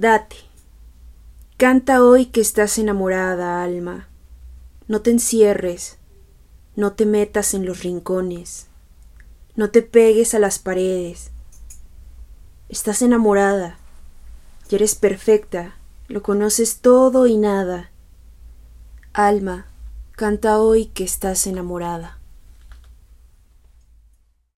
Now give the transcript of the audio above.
Date. Canta hoy que estás enamorada, alma. No te encierres, no te metas en los rincones, no te pegues a las paredes. Estás enamorada, y eres perfecta, lo conoces todo y nada. Alma, canta hoy que estás enamorada.